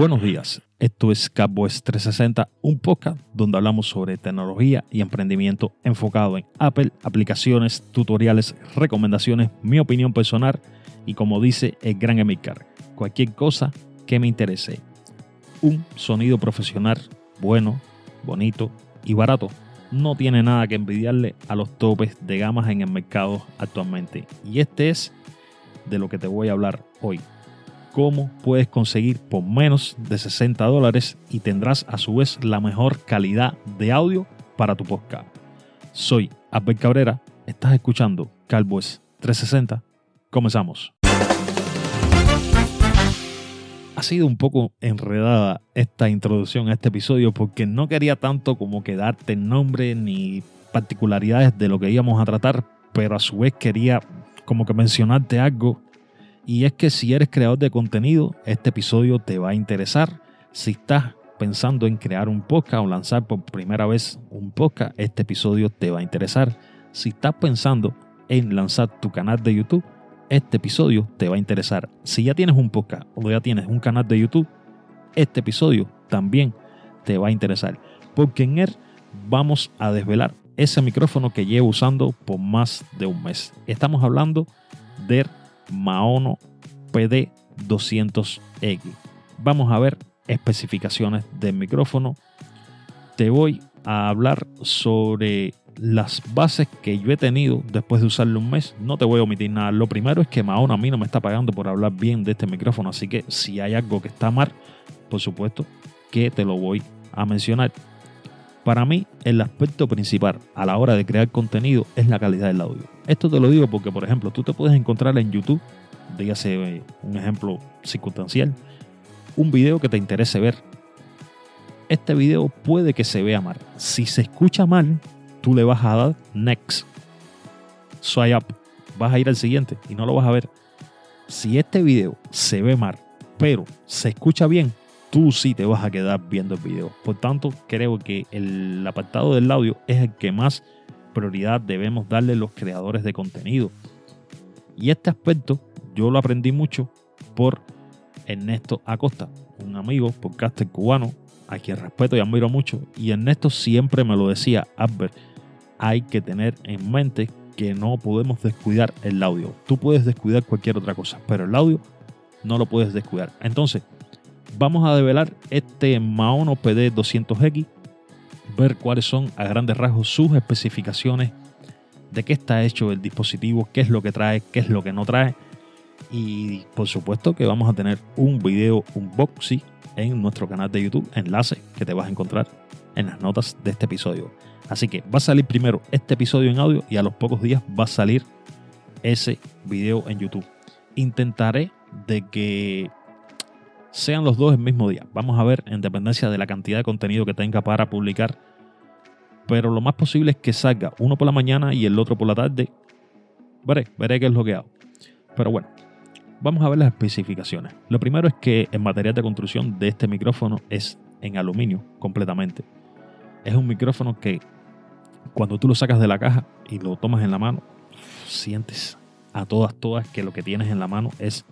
Buenos días, esto es Cowboys 360, un podcast donde hablamos sobre tecnología y emprendimiento enfocado en Apple, aplicaciones, tutoriales, recomendaciones, mi opinión personal y como dice el gran Emilcar, cualquier cosa que me interese. Un sonido profesional bueno, bonito y barato. No tiene nada que envidiarle a los topes de gamas en el mercado actualmente. Y este es de lo que te voy a hablar hoy cómo puedes conseguir por menos de 60 dólares y tendrás a su vez la mejor calidad de audio para tu podcast. Soy Abel Cabrera, estás escuchando Calvoes 360. Comenzamos. Ha sido un poco enredada esta introducción a este episodio porque no quería tanto como que darte nombre ni particularidades de lo que íbamos a tratar, pero a su vez quería como que mencionarte algo y es que si eres creador de contenido, este episodio te va a interesar. Si estás pensando en crear un podcast o lanzar por primera vez un podcast, este episodio te va a interesar. Si estás pensando en lanzar tu canal de YouTube, este episodio te va a interesar. Si ya tienes un podcast o ya tienes un canal de YouTube, este episodio también te va a interesar. Porque en él vamos a desvelar ese micrófono que llevo usando por más de un mes. Estamos hablando de Maono PD200X. Vamos a ver especificaciones del micrófono. Te voy a hablar sobre las bases que yo he tenido después de usarlo un mes. No te voy a omitir nada. Lo primero es que Maono a mí no me está pagando por hablar bien de este micrófono. Así que si hay algo que está mal, por supuesto que te lo voy a mencionar. Para mí, el aspecto principal a la hora de crear contenido es la calidad del audio. Esto te lo digo porque, por ejemplo, tú te puedes encontrar en YouTube, dígase eh, un ejemplo circunstancial, un video que te interese ver. Este video puede que se vea mal. Si se escucha mal, tú le vas a dar next, swipe up, vas a ir al siguiente y no lo vas a ver. Si este video se ve mal, pero se escucha bien, tú sí te vas a quedar viendo el video. Por tanto, creo que el apartado del audio es el que más prioridad debemos darle los creadores de contenido. Y este aspecto yo lo aprendí mucho por Ernesto Acosta, un amigo podcaster cubano a quien respeto y admiro mucho. Y Ernesto siempre me lo decía, Albert, hay que tener en mente que no podemos descuidar el audio. Tú puedes descuidar cualquier otra cosa, pero el audio no lo puedes descuidar. Entonces, vamos a develar este Maono PD 200X, ver cuáles son a grandes rasgos sus especificaciones, de qué está hecho el dispositivo, qué es lo que trae, qué es lo que no trae. Y por supuesto que vamos a tener un video unboxing en nuestro canal de YouTube, enlace que te vas a encontrar en las notas de este episodio. Así que va a salir primero este episodio en audio y a los pocos días va a salir ese video en YouTube. Intentaré de que sean los dos el mismo día. Vamos a ver en dependencia de la cantidad de contenido que tenga para publicar. Pero lo más posible es que salga uno por la mañana y el otro por la tarde. Veré, veré qué es lo que hago. Pero bueno, vamos a ver las especificaciones. Lo primero es que el material de construcción de este micrófono es en aluminio completamente. Es un micrófono que cuando tú lo sacas de la caja y lo tomas en la mano, sientes a todas, todas que lo que tienes en la mano es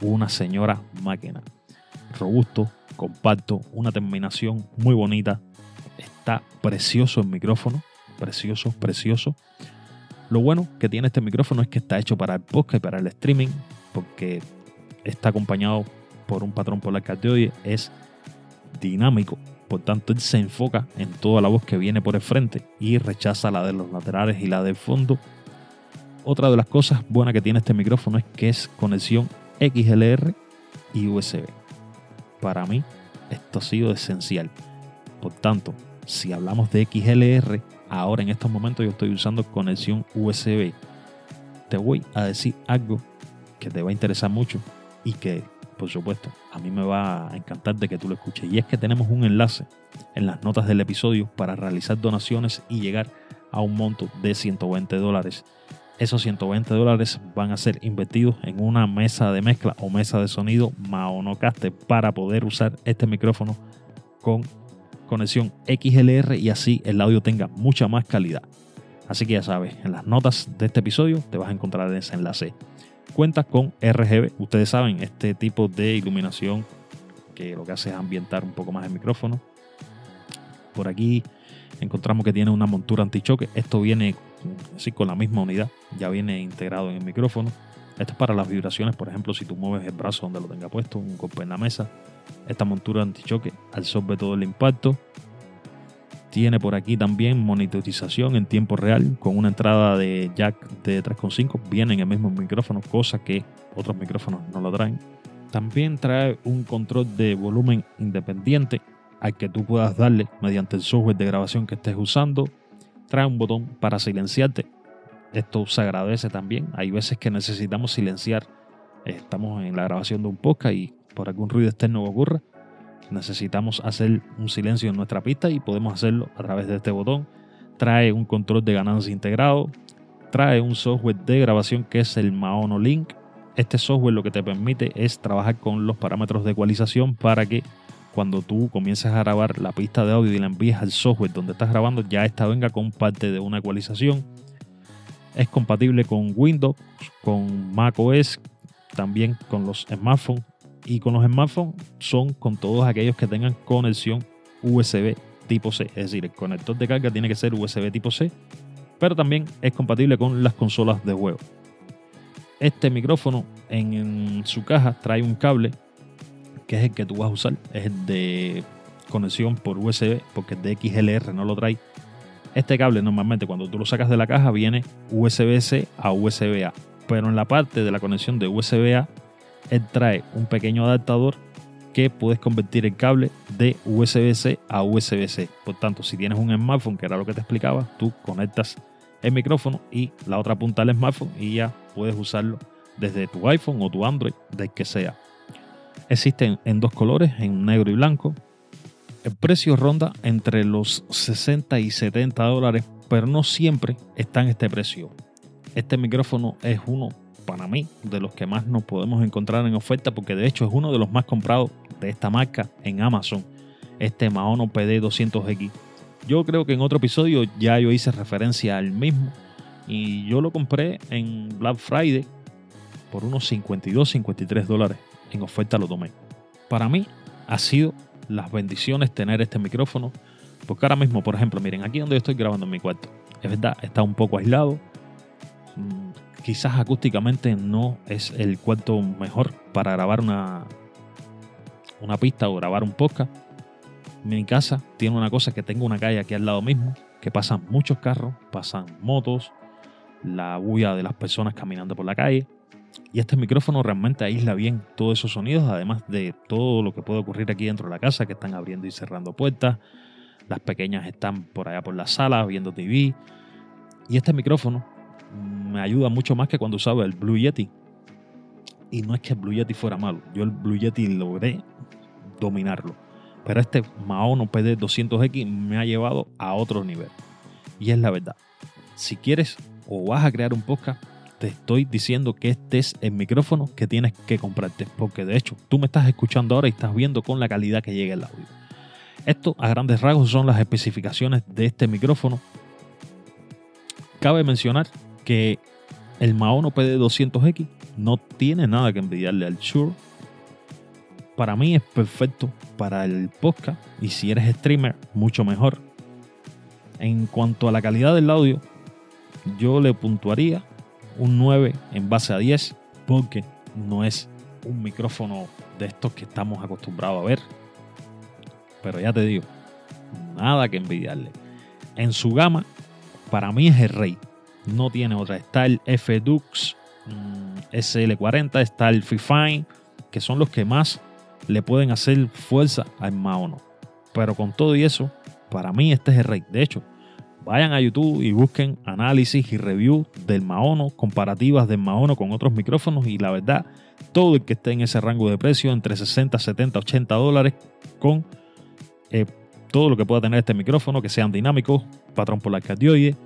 una señora máquina robusto, compacto, una terminación muy bonita. Está precioso el micrófono, precioso, precioso. Lo bueno que tiene este micrófono es que está hecho para el podcast y para el streaming, porque está acompañado por un patrón polar cardioide, es dinámico, por tanto él se enfoca en toda la voz que viene por el frente y rechaza la de los laterales y la del fondo. Otra de las cosas buenas que tiene este micrófono es que es conexión XLR y USB para mí esto ha sido esencial. Por tanto, si hablamos de XLR, ahora en estos momentos yo estoy usando conexión USB. Te voy a decir algo que te va a interesar mucho y que, por supuesto, a mí me va a encantar de que tú lo escuches. Y es que tenemos un enlace en las notas del episodio para realizar donaciones y llegar a un monto de 120 dólares. Esos 120 dólares van a ser invertidos en una mesa de mezcla o mesa de sonido Maonocaster para poder usar este micrófono con conexión XLR y así el audio tenga mucha más calidad. Así que ya sabes, en las notas de este episodio te vas a encontrar ese enlace. Cuenta con RGB, ustedes saben, este tipo de iluminación que lo que hace es ambientar un poco más el micrófono. Por aquí encontramos que tiene una montura antichoque. Esto viene así con la misma unidad, ya viene integrado en el micrófono. Esto es para las vibraciones, por ejemplo, si tú mueves el brazo donde lo tenga puesto, un golpe en la mesa. Esta montura antichoque absorbe todo el impacto. Tiene por aquí también monitorización en tiempo real con una entrada de jack de 3.5. Viene en el mismo micrófono, cosa que otros micrófonos no lo traen. También trae un control de volumen independiente al que tú puedas darle mediante el software de grabación que estés usando. Trae un botón para silenciarte. Esto se agradece también. Hay veces que necesitamos silenciar. Estamos en la grabación de un podcast y por algún ruido externo que ocurra, necesitamos hacer un silencio en nuestra pista y podemos hacerlo a través de este botón. Trae un control de ganancia integrado. Trae un software de grabación que es el Maono Link. Este software lo que te permite es trabajar con los parámetros de ecualización para que cuando tú comiences a grabar la pista de audio y la envíes al software donde estás grabando, ya esta venga con parte de una ecualización. Es compatible con Windows, con macOS, también con los smartphones y con los smartphones son con todos aquellos que tengan conexión USB tipo C. Es decir, el conector de carga tiene que ser USB tipo C, pero también es compatible con las consolas de juego. Este micrófono en su caja trae un cable que es el que tú vas a usar, es el de conexión por USB, porque el de XLR no lo trae. Este cable normalmente cuando tú lo sacas de la caja viene USB-C a USB-A, pero en la parte de la conexión de USB-A, él trae un pequeño adaptador que puedes convertir el cable de USB-C a USB-C. Por tanto, si tienes un smartphone, que era lo que te explicaba, tú conectas el micrófono y la otra punta del smartphone y ya puedes usarlo desde tu iPhone o tu Android, del que sea. Existen en dos colores, en negro y blanco. El precio ronda entre los 60 y 70 dólares, pero no siempre está en este precio. Este micrófono es uno, para mí, de los que más nos podemos encontrar en oferta, porque de hecho es uno de los más comprados de esta marca en Amazon. Este Maono PD200X. Yo creo que en otro episodio ya yo hice referencia al mismo. Y yo lo compré en Black Friday por unos 52, 53 dólares en oferta lo tomé. Para mí ha sido las bendiciones tener este micrófono, porque ahora mismo, por ejemplo, miren, aquí donde yo estoy grabando en mi cuarto, es verdad, está un poco aislado, mm, quizás acústicamente no es el cuarto mejor para grabar una, una pista o grabar un podcast. Mi casa tiene una cosa que tengo una calle aquí al lado mismo, que pasan muchos carros, pasan motos, la bulla de las personas caminando por la calle. Y este micrófono realmente aísla bien todos esos sonidos, además de todo lo que puede ocurrir aquí dentro de la casa, que están abriendo y cerrando puertas. Las pequeñas están por allá por la sala viendo TV. Y este micrófono me ayuda mucho más que cuando usaba el Blue Yeti. Y no es que el Blue Yeti fuera malo, yo el Blue Yeti logré dominarlo. Pero este Maono PD200X me ha llevado a otro nivel. Y es la verdad. Si quieres o vas a crear un podcast, te estoy diciendo que este es el micrófono que tienes que comprarte. Porque de hecho, tú me estás escuchando ahora y estás viendo con la calidad que llega el audio. Esto a grandes rasgos son las especificaciones de este micrófono. Cabe mencionar que el Maono PD200X no tiene nada que envidiarle al Shure. Para mí es perfecto para el podcast y si eres streamer, mucho mejor. En cuanto a la calidad del audio, yo le puntuaría un 9 en base a 10 porque no es un micrófono de estos que estamos acostumbrados a ver. Pero ya te digo, nada que envidiarle. En su gama, para mí es el rey. No tiene otra. Está el F-Dux mm, SL40, está el Fifine, que son los que más le pueden hacer fuerza al Maono. Pero con todo y eso, para mí este es el rey. De hecho, vayan a YouTube y busquen análisis y review del Maono, comparativas del Maono con otros micrófonos y la verdad, todo el que esté en ese rango de precio, entre 60, 70, 80 dólares, con eh, todo lo que pueda tener este micrófono, que sean dinámicos, patrón polar cardioide,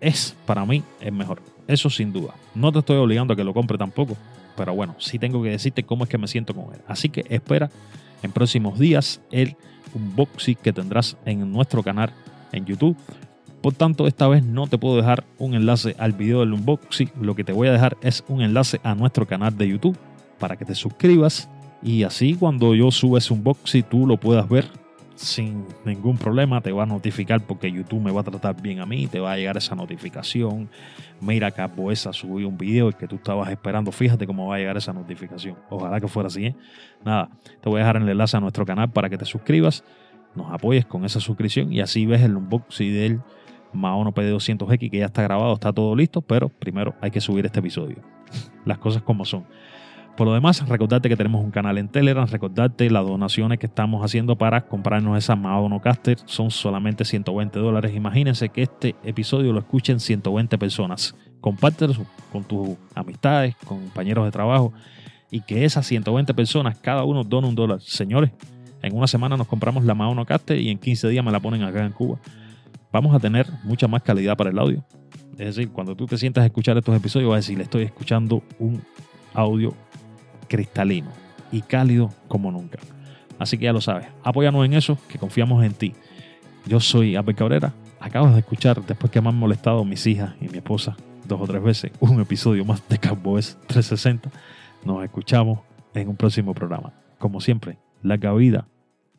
es para mí el mejor. Eso sin duda. No te estoy obligando a que lo compre tampoco, pero bueno, sí tengo que decirte cómo es que me siento con él. Así que espera en próximos días el unboxing que tendrás en nuestro canal en YouTube. Por tanto, esta vez no te puedo dejar un enlace al video del unboxing. Lo que te voy a dejar es un enlace a nuestro canal de YouTube para que te suscribas y así cuando yo suba ese unboxing tú lo puedas ver sin ningún problema, te va a notificar porque YouTube me va a tratar bien a mí, te va a llegar esa notificación. Mira, Boesa subió un video que tú estabas esperando, fíjate cómo va a llegar esa notificación. Ojalá que fuera así. ¿eh? Nada, te voy a dejar el enlace a nuestro canal para que te suscribas, nos apoyes con esa suscripción y así ves el unboxing del Maono PD200X que ya está grabado, está todo listo, pero primero hay que subir este episodio. Las cosas como son. Por lo demás, recordarte que tenemos un canal en Telegram, recordarte las donaciones que estamos haciendo para comprarnos esa Caster son solamente 120 dólares. Imagínense que este episodio lo escuchen 120 personas. Compártelo con tus amistades, con compañeros de trabajo y que esas 120 personas, cada uno dona un dólar. Señores, en una semana nos compramos la Caster y en 15 días me la ponen acá en Cuba. Vamos a tener mucha más calidad para el audio. Es decir, cuando tú te sientas a escuchar estos episodios, vas a decir, estoy escuchando un audio cristalino y cálido como nunca. Así que ya lo sabes, apóyanos en eso, que confiamos en ti. Yo soy Abel Cabrera. Acabas de escuchar, después que me han molestado mis hijas y mi esposa dos o tres veces, un episodio más de Cowboys 360. Nos escuchamos en un próximo programa. Como siempre, larga vida